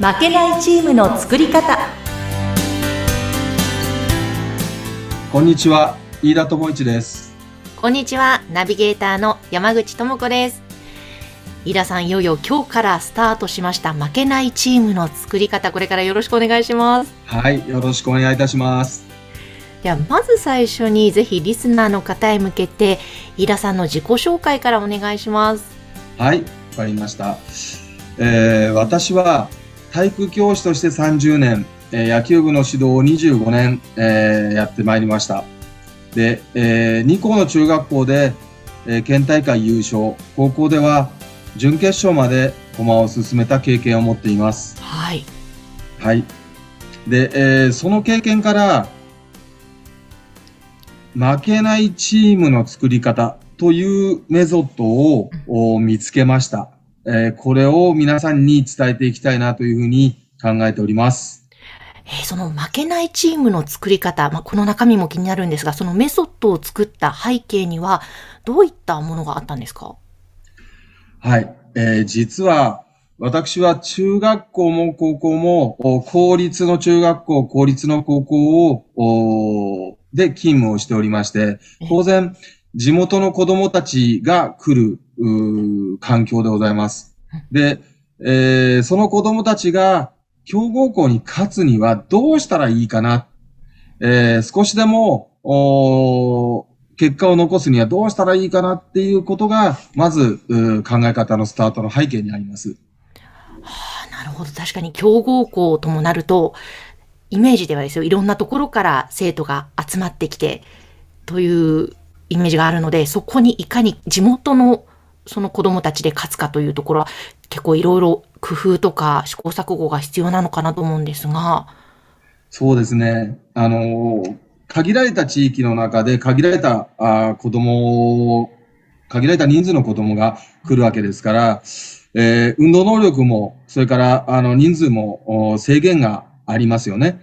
負けないチームの作り方。こんにちは飯田智一です。こんにちはナビゲーターの山口智子です。飯田さんいよいよ今日からスタートしました負けないチームの作り方これからよろしくお願いします。はいよろしくお願いいたします。ではまず最初にぜひリスナーの方へ向けて飯田さんの自己紹介からお願いします。はいわかりました、えー、私は体育教師として30年、えー、野球部の指導を25年、えー、やってまいりました。で、えー、2校の中学校で、えー、県大会優勝。高校では準決勝まで駒を進めた経験を持っています。はい。はい。で、えー、その経験から負けないチームの作り方というメソッドを見つけました。えー、これを皆さんに伝えていきたいなというふうに考えております。えー、その負けないチームの作り方、まあ、この中身も気になるんですが、そのメソッドを作った背景にはどういったものがあったんですか？はい。えー、実は私は中学校も高校も公立の中学校、公立の高校をで勤務をしておりまして、当然、地元の子供たちが来る、環境でございます。で、えー、その子供たちが強豪校に勝つにはどうしたらいいかな。えー、少しでも、結果を残すにはどうしたらいいかなっていうことが、まず考え方のスタートの背景にあります。はあ、なるほど。確かに強豪校ともなると、イメージではですよ、いろんなところから生徒が集まってきて、というイメージがあるので、そこにいかに地元のその子供たちで勝つかというところは、結構いろいろ工夫とか試行錯誤が必要なのかなと思うんですが。そうですね。あの、限られた地域の中で限られたあ子供限られた人数の子供が来るわけですから、えー、運動能力も、それからあの人数も制限がありますよね。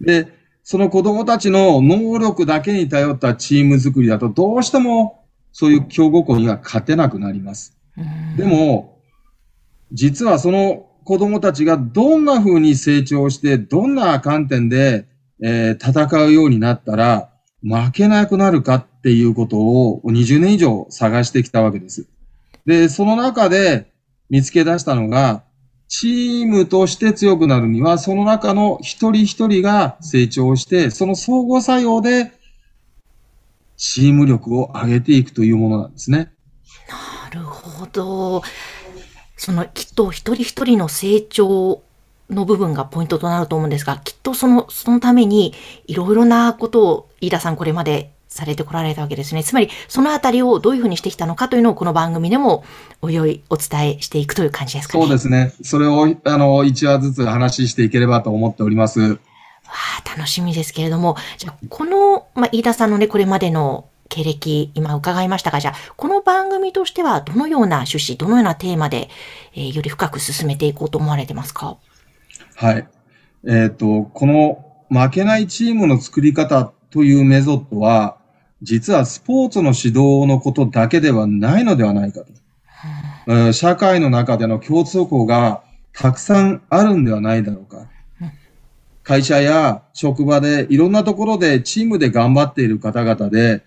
で、その子供たちの能力だけに頼ったチーム作りだと、どうしてもそういう強豪校には勝てなくなります。でも、実はその子供たちがどんな風に成長して、どんな観点で、えー、戦うようになったら、負けなくなるかっていうことを20年以上探してきたわけです。で、その中で見つけ出したのが、チームとして強くなるには、その中の一人一人が成長して、その相互作用で、チーム力を上げていくというものなんですね。なるほど。そのきっと一人一人の成長の部分がポイントとなると思うんですが、きっとその、そのためにいろいろなことを飯田さんこれまでされてこられたわけですね。つまり、そのあたりをどういうふうにしてきたのかというのをこの番組でもおいおいお伝えしていくという感じですかね。そうですね。それを、あの、一話ずつ話していければと思っております。わあ、楽しみですけれども、じゃあ、この、まあ、飯田さんのね、これまでの経歴、今伺いましたが、じゃあ、この番組としてはどのような趣旨、どのようなテーマで、えー、より深く進めていこうと思われてますか？はい。えっ、ー、と、この負けないチームの作り方というメソッドは、実はスポーツの指導のことだけではないのではないかと。社会の中での共通項がたくさんあるんではないだろうか。会社や職場でいろんなところでチームで頑張っている方々で、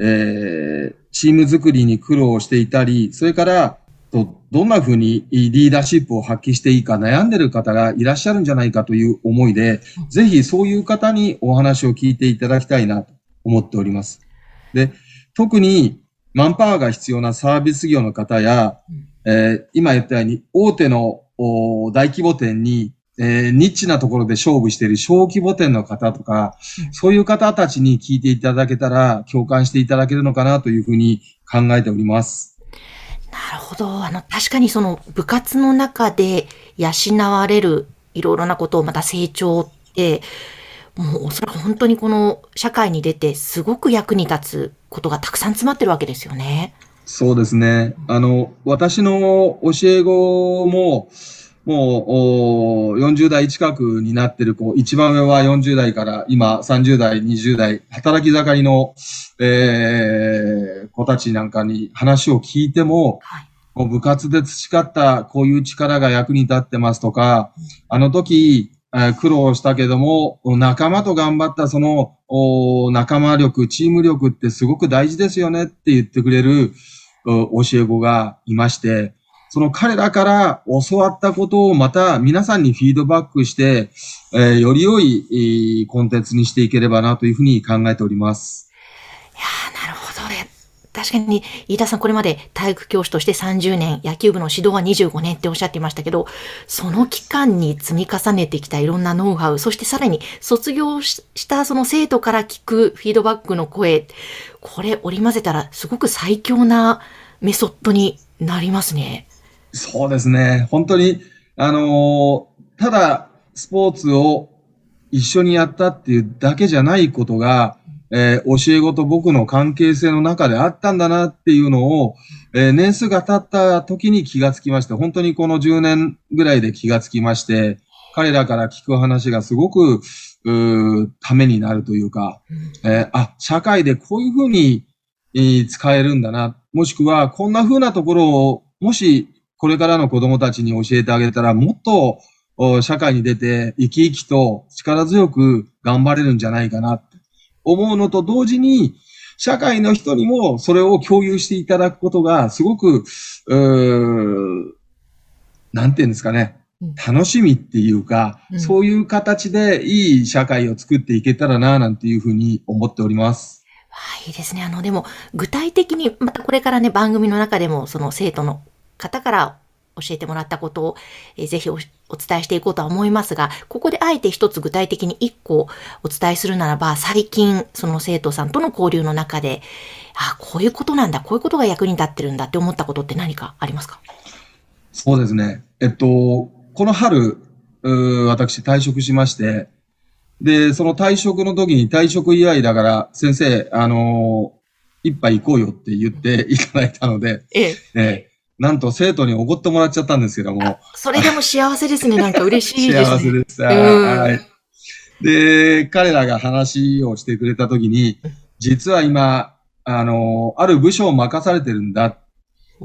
えー、チーム作りに苦労していたり、それからどどんなふうにリーダーシップを発揮していいか悩んでる方がいらっしゃるんじゃないかという思いで、ぜひそういう方にお話を聞いていただきたいなと思っております。で、特にマンパワーが必要なサービス業の方や、えー、今言ったように大手の大規模店に、えー、ニッチなところで勝負している小規模店の方とか、うん、そういう方たちに聞いていただけたら共感していただけるのかなというふうに考えております。なるほど。あの、確かにその部活の中で養われるいろいろなことをまた成長って、もうおそらく本当にこの社会に出てすごく役に立つことがたくさん詰まってるわけですよね。そうですね。あの、私の教え子も、もう、40代近くになってる子、一番上は40代から今30代、20代、働き盛りの、えー、子たちなんかに話を聞いても、はい、部活で培ったこういう力が役に立ってますとか、あの時、えー苦労したけども、仲間と頑張ったその仲間力、チーム力ってすごく大事ですよねって言ってくれる教え子がいまして、その彼らから教わったことをまた皆さんにフィードバックして、えより良い、コンテンツにしていければなというふうに考えております。確かに、飯田さんこれまで体育教師として30年、野球部の指導は25年っておっしゃっていましたけど、その期間に積み重ねてきたいろんなノウハウ、そしてさらに卒業ししたその生徒から聞くフィードバックの声、これ織り交ぜたらすごく最強なメソッドになりますね。そうですね。本当に、あのーただ、スポーツを一緒にやったっていうだけじゃないことが、えー教え子と僕の関係性の中であったんだなっていうのを、えー年数が経った時に気がつきまして、本当にこの10年ぐらいで気がつきまして、彼らから聞く話がすごく、うーためになるというか、えーあ、社会でこういうふうに、えー使えるんだな。もしくは、こんな風なところを、もし、これからの子供たちに教えてあげたら、もっと、お社会に出て、生き生きと力強く頑張れるんじゃないかな、って思うのと同時に、社会の人にもそれを共有していただくことが、すごく、うーなんていうんですかねうん。楽しみっていうか、うんそういう形でいい社会を作っていけたらな、なんていうふうに思っております。わあいいですね。あの、でも、具体的に、またこれからね、番組の中でも、その生徒の方から教えてもらったことを、えーぜひおお伝えしていこうとは思いますが、ここであえて一つ具体的に一個お伝えするならば、最近、その生徒さんとの交流の中で、あ、こういうことなんだ、こういうことが役に立ってるんだって思ったことって何かありますか？そうですね。えっと、この春、私退職しまして、で、その退職の時に退職祝いだから、先生、あのー一杯行こうよって言っていただいたので、ええ。えーなんと生徒におごってもらっちゃったんですけども、それでも幸せですね。なんか嬉しいですね。幸せでした。うんはい。で、彼らが話をしてくれた時に、実は今、あの、ある部署を任されてるんだ。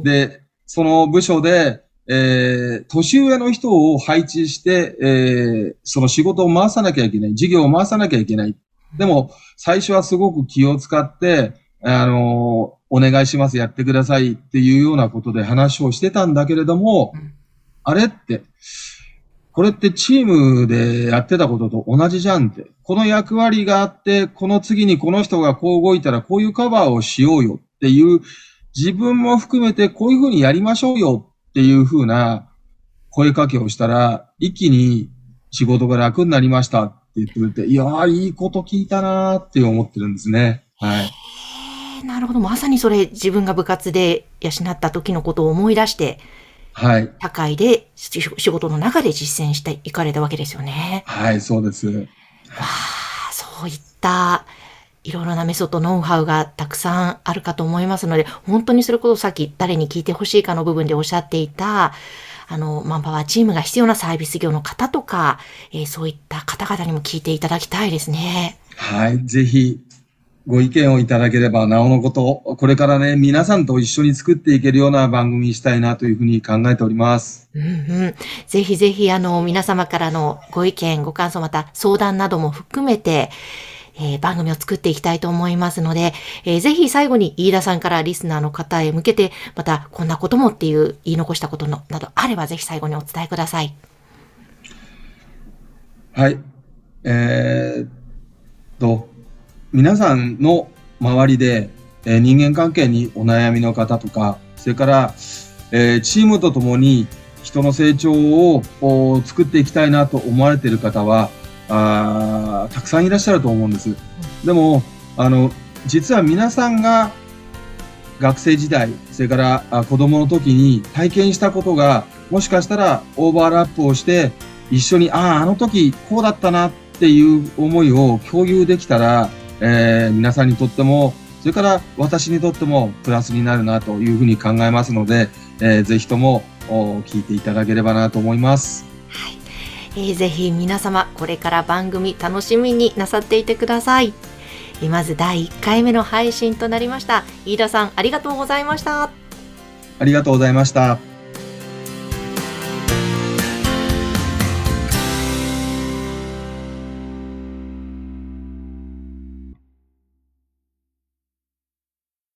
で、その部署で、えー、年上の人を配置して、えー、その仕事を回さなきゃいけない。事業を回さなきゃいけない。でも、最初はすごく気を使って、あの、お願いします、やってくださいっていうようなことで話をしてたんだけれども、うんあれって、これってチームでやってたことと同じじゃんって。この役割があって、この次にこの人がこう動いたらこういうカバーをしようよっていう、自分も含めてこういうふうにやりましょうよっていうふうな声かけをしたら、一気に仕事が楽になりましたって言ってくれて、いやー、いいこと聞いたなーって思ってるんですね。はい。えーなるほど。まさにそれ、自分が部活で養った時のことを思い出して、はい。社会でし仕事の中で実践していかれたわけですよね。はい、そうです。わあ、そういったいろいろなメソッド、ノウハウがたくさんあるかと思いますので、本当にそれこそさっき誰に聞いてほしいかの部分でおっしゃっていた、あの、マンパワーチームが必要なサービス業の方とか、えーそういった方々にも聞いていただきたいですね。はい。ぜひ、ご意見をいただければ、なおのこと、これからね、皆さんと一緒に作っていけるような番組にしたいなというふうに考えております。うんうん。ぜひぜひ、あの、皆様からのご意見、ご感想、また相談なども含めて、えー番組を作っていきたいと思いますので、えーぜひ最後に飯田さんからリスナーの方へ向けて、またこんなこともっていう言い残したことのなどあれば、ぜひ最後にお伝えください。はい。えーっと、皆さんの周りで、えー人間関係にお悩みの方とか、それから、えーチームとともに人の成長を作っていきたいなと思われている方は、あたくさんいらっしゃると思うんです。でも、あの、実は皆さんが学生時代、それからあ子供の時に体験したことが、もしかしたらオーバーラップをして、一緒に、ああ、あの時こうだったなっていう思いを共有できたら、えー皆さんにとっても、それから私にとってもプラスになるなというふうに考えますので、えーぜひともお聞いていただければなと思います。えーぜひ皆様、これから番組楽しみになさっていてください。えーまず第1回目の配信となりました。飯田さん、ありがとうございました。ありがとうございました。